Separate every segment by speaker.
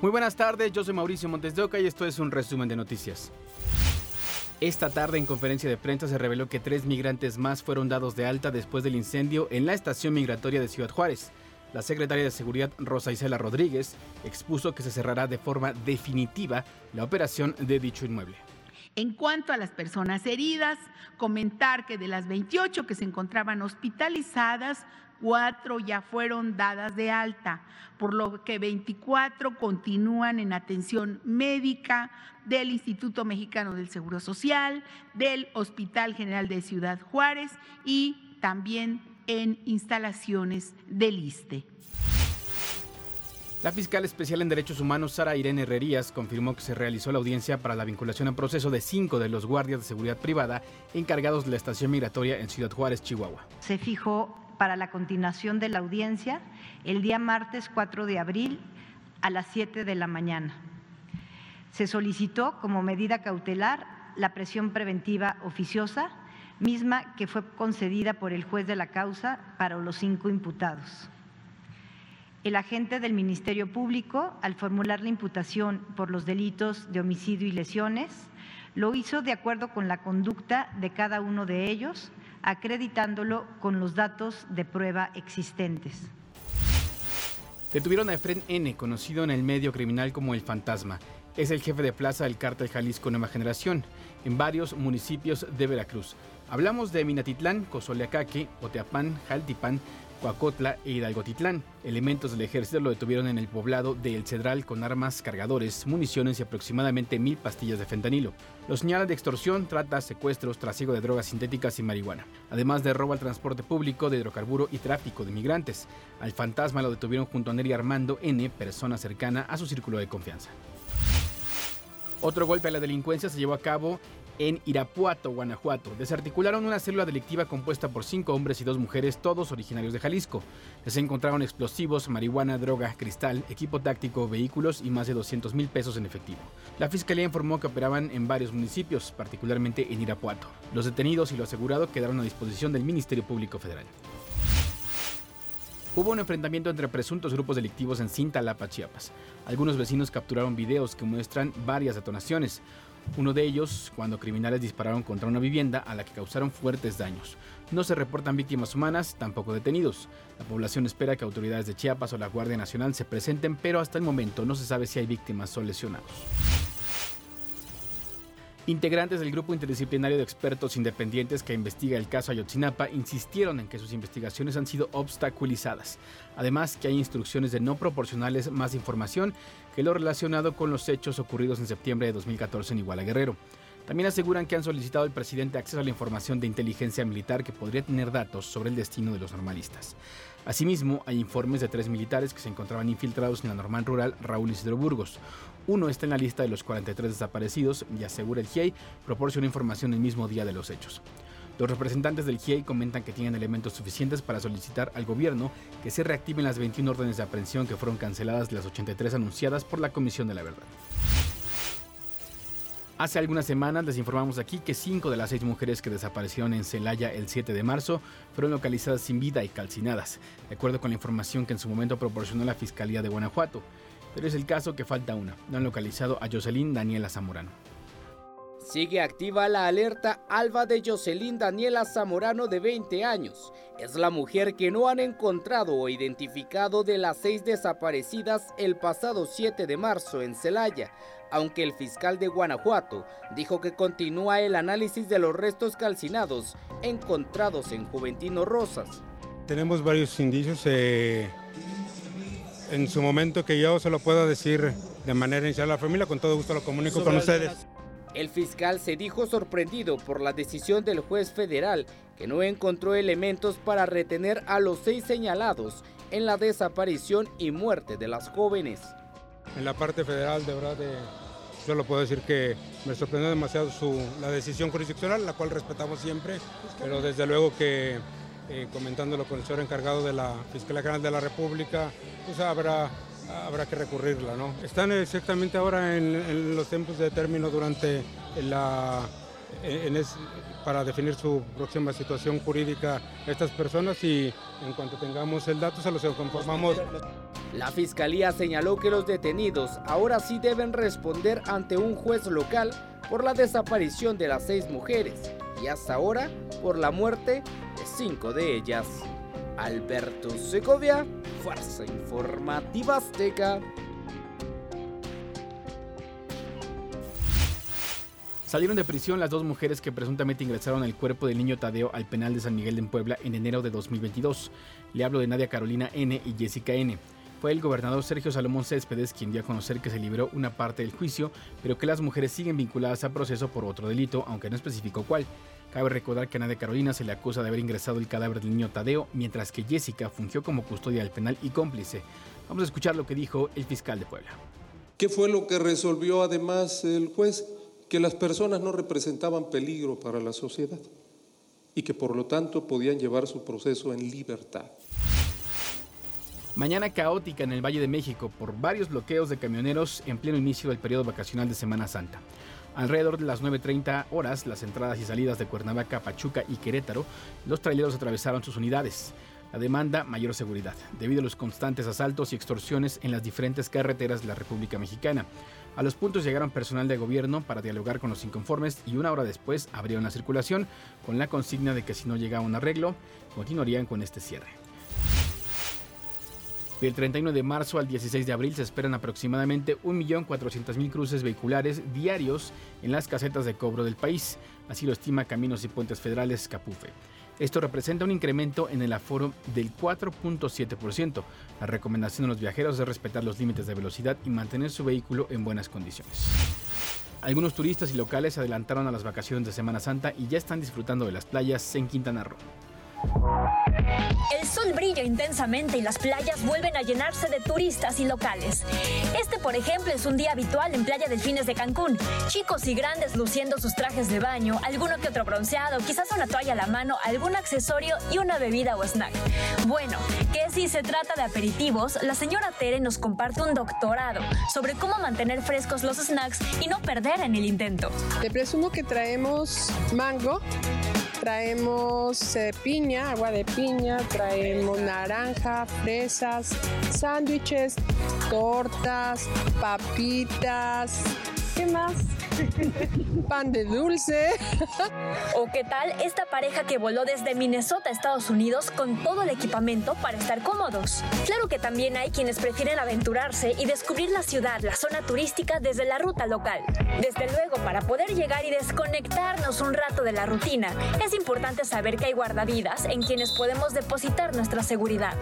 Speaker 1: Muy buenas tardes, yo soy Mauricio Montes de Oca y esto es un resumen de noticias. Esta tarde en conferencia de prensa se reveló que tres migrantes más fueron dados de alta después del incendio en la estación migratoria de Ciudad Juárez. La secretaria de Seguridad Rosa Isela Rodríguez expuso que se cerrará de forma definitiva la operación de dicho inmueble.
Speaker 2: En cuanto a las personas heridas, comentar que de las 28 que se encontraban hospitalizadas, cuatro ya fueron dadas de alta, por lo que 24 continúan en atención médica del Instituto Mexicano del Seguro Social, del Hospital General de Ciudad Juárez y también en instalaciones del ISTE.
Speaker 1: La fiscal especial en Derechos Humanos, Sara Irene Herrerías, confirmó que se realizó la audiencia para la vinculación en proceso de cinco de los guardias de seguridad privada encargados de la estación migratoria en Ciudad Juárez, Chihuahua.
Speaker 3: Se fijó para la continuación de la audiencia el día martes 4 de abril a las 7 de la mañana. Se solicitó como medida cautelar la presión preventiva oficiosa, misma que fue concedida por el juez de la causa para los cinco imputados. El agente del Ministerio Público, al formular la imputación por los delitos de homicidio y lesiones, lo hizo de acuerdo con la conducta de cada uno de ellos, acreditándolo con los datos de prueba existentes.
Speaker 1: Detuvieron a Efren N., conocido en el medio criminal como El Fantasma. Es el jefe de plaza del cártel Jalisco Nueva Generación, en varios municipios de Veracruz. Hablamos de Minatitlán, Cozoleacaque, Oteapán, Jaltipan, Coacotla e Hidalgotitlán. Elementos del ejército lo detuvieron en el poblado de El Cedral con armas, cargadores, municiones y aproximadamente mil pastillas de fentanilo. Los señalan de extorsión, trata, secuestros, trasiego de drogas sintéticas y marihuana, además de robo al transporte público, de hidrocarburo y tráfico de migrantes. Al fantasma lo detuvieron junto a Neri Armando N., persona cercana a su círculo de confianza. Otro golpe a la delincuencia se llevó a cabo en Irapuato, Guanajuato. Desarticularon una célula delictiva compuesta por cinco hombres y dos mujeres, todos originarios de Jalisco. Les encontraron explosivos, marihuana, droga, cristal, equipo táctico, vehículos y más de 200 mil pesos en efectivo. La fiscalía informó que operaban en varios municipios, particularmente en Irapuato. Los detenidos y lo asegurado quedaron a disposición del Ministerio Público Federal. Hubo un enfrentamiento entre presuntos grupos delictivos en Cintalapa, Chiapas. Algunos vecinos capturaron videos que muestran varias detonaciones. Uno de ellos, cuando criminales dispararon contra una vivienda a la que causaron fuertes daños. No se reportan víctimas humanas, tampoco detenidos. La población espera que autoridades de Chiapas o la Guardia Nacional se presenten, pero hasta el momento no se sabe si hay víctimas o lesionados. Integrantes del grupo interdisciplinario de expertos independientes que investiga el caso Ayotzinapa insistieron en que sus investigaciones han sido obstaculizadas. Además, que hay instrucciones de no proporcionarles más información que lo relacionado con los hechos ocurridos en septiembre de 2014 en Iguala Guerrero. También aseguran que han solicitado al presidente acceso a la información de inteligencia militar que podría tener datos sobre el destino de los normalistas. Asimismo, hay informes de tres militares que se encontraban infiltrados en la normal rural Raúl Isidro Burgos. Uno está en la lista de los 43 desaparecidos y asegura el GIEI proporciona información el mismo día de los hechos. Los representantes del GIEI comentan que tienen elementos suficientes para solicitar al gobierno que se reactiven las 21 órdenes de aprehensión que fueron canceladas de las 83 anunciadas por la Comisión de la Verdad. Hace algunas semanas les informamos aquí que cinco de las seis mujeres que desaparecieron en Celaya el 7 de marzo fueron localizadas sin vida y calcinadas, de acuerdo con la información que en su momento proporcionó la Fiscalía de Guanajuato. Pero es el caso que falta una. No han localizado a Jocelyn Daniela Zamorano.
Speaker 4: Sigue activa la alerta alba de Jocelyn Daniela Zamorano de 20 años. Es la mujer que no han encontrado o identificado de las seis desaparecidas el pasado 7 de marzo en Celaya, aunque el fiscal de Guanajuato dijo que continúa el análisis de los restos calcinados encontrados en Juventino Rosas.
Speaker 5: Tenemos varios indicios. Eh, en su momento que yo se lo pueda decir de manera inicial a la familia, con todo gusto lo comunico con ustedes.
Speaker 4: El fiscal se dijo sorprendido por la decisión del juez federal que no encontró elementos para retener a los seis señalados en la desaparición y muerte de las jóvenes.
Speaker 5: En la parte federal, de verdad, yo lo puedo decir que me sorprendió demasiado su, la decisión jurisdiccional, la cual respetamos siempre, pero desde luego que eh, comentándolo con el señor encargado de la Fiscalía General de la República, pues habrá habrá que recurrirla. ¿no? Están exactamente ahora en, los tiempos de término durante la para definir su próxima situación jurídica estas personas y en cuanto tengamos el dato se los conformamos.
Speaker 4: La fiscalía señaló que los detenidos ahora sí deben responder ante un juez local por la desaparición de las seis mujeres y hasta ahora por la muerte de cinco de ellas. Alberto Segovia, Fuerza Informativa Azteca.
Speaker 1: Salieron de prisión las dos mujeres que presuntamente ingresaron el cuerpo del niño Tadeo al penal de San Miguel de Puebla en enero de 2022. Le hablo de Nadia Carolina N. y Jessica N. Fue el gobernador Sergio Salomón Céspedes quien dio a conocer que se liberó una parte del juicio, pero que las mujeres siguen vinculadas al proceso por otro delito, aunque no especificó cuál. Cabe recordar que a Nadia Carolina se le acusa de haber ingresado el cadáver del niño Tadeo, mientras que Jessica fungió como custodia del penal y cómplice. Vamos a escuchar lo que dijo el fiscal de Puebla.
Speaker 6: ¿Qué fue lo que resolvió además el juez? Que las personas no representaban peligro para la sociedad y que por lo tanto podían llevar su proceso en libertad.
Speaker 1: Mañana caótica en el Valle de México por varios bloqueos de camioneros en pleno inicio del periodo vacacional de Semana Santa. Alrededor de las 9.30 horas, las entradas y salidas de Cuernavaca, Pachuca y Querétaro, los traileros atravesaron sus unidades. La demanda, mayor seguridad, debido a los constantes asaltos y extorsiones en las diferentes carreteras de la República Mexicana. A los puntos llegaron personal de gobierno para dialogar con los inconformes y una hora después abrieron la circulación con la consigna de que si no llegaba un arreglo, continuarían con este cierre. Del 31 de marzo al 16 de abril se esperan aproximadamente 1.400.000 cruces vehiculares diarios en las casetas de cobro del país, así lo estima Caminos y Puentes Federales Capufe. Esto representa un incremento en el aforo del 4.7%. La recomendación de los viajeros es respetar los límites de velocidad y mantener su vehículo en buenas condiciones. Algunos turistas y locales se adelantaron a las vacaciones de Semana Santa y ya están disfrutando de las playas en Quintana Roo.
Speaker 7: El sol brilla intensamente y las playas vuelven a llenarse de turistas y locales. Este, por ejemplo, es un día habitual en Playa Delfines de Cancún. Chicos y grandes luciendo sus trajes de baño, alguno que otro bronceado, quizás una toalla a la mano, algún accesorio y una bebida o snack. Bueno, que si se trata de aperitivos, la señora Tere nos comparte un doctorado sobre cómo mantener frescos los snacks y no perder en el intento.
Speaker 8: Te presumo que traemos mango, traemos eh, piña, agua de piña, traemos naranja, fresas, sándwiches, tortas, papitas. ¿Qué más? Pan de dulce.
Speaker 7: ¿O qué tal esta pareja que voló desde Minnesota a Estados Unidos con todo el equipamiento para estar cómodos? Claro que también hay quienes prefieren aventurarse y descubrir la ciudad, la zona turística desde la ruta local. Desde luego, para poder llegar y desconectarnos un rato de la rutina, es importante saber que hay guardavidas en quienes podemos depositar nuestra seguridad.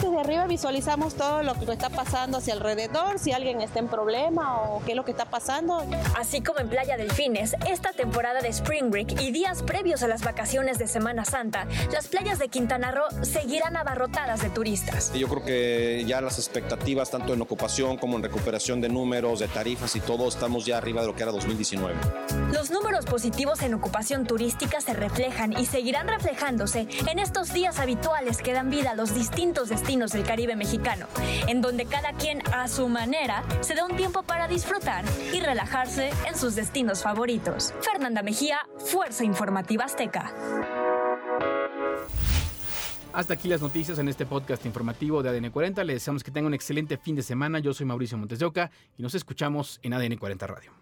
Speaker 9: Desde arriba visualizamos todo lo que está pasando hacia alrededor, si alguien está en problema o qué es lo que está pasando.
Speaker 7: Así como en Playa Delfines, esta temporada de Spring Break y días previos a las vacaciones de Semana Santa, las playas de Quintana Roo seguirán abarrotadas de turistas.
Speaker 10: Yo creo que ya las expectativas, tanto en ocupación como en recuperación de números, de tarifas y todo, estamos ya arriba de lo que era 2019.
Speaker 7: Los números positivos en ocupación turística se reflejan y seguirán reflejándose en estos días habituales que dan vida a los distintos destinos del Caribe mexicano, en donde cada quien a su manera se da un tiempo para disfrutar y relajarse en destinos favoritos. Fernanda Mejía, Fuerza Informativa Azteca.
Speaker 1: Hasta aquí las noticias en este podcast informativo de ADN 40. Les deseamos que tengan un excelente fin de semana. Yo soy Mauricio Montes de Oca y nos escuchamos en ADN 40 Radio.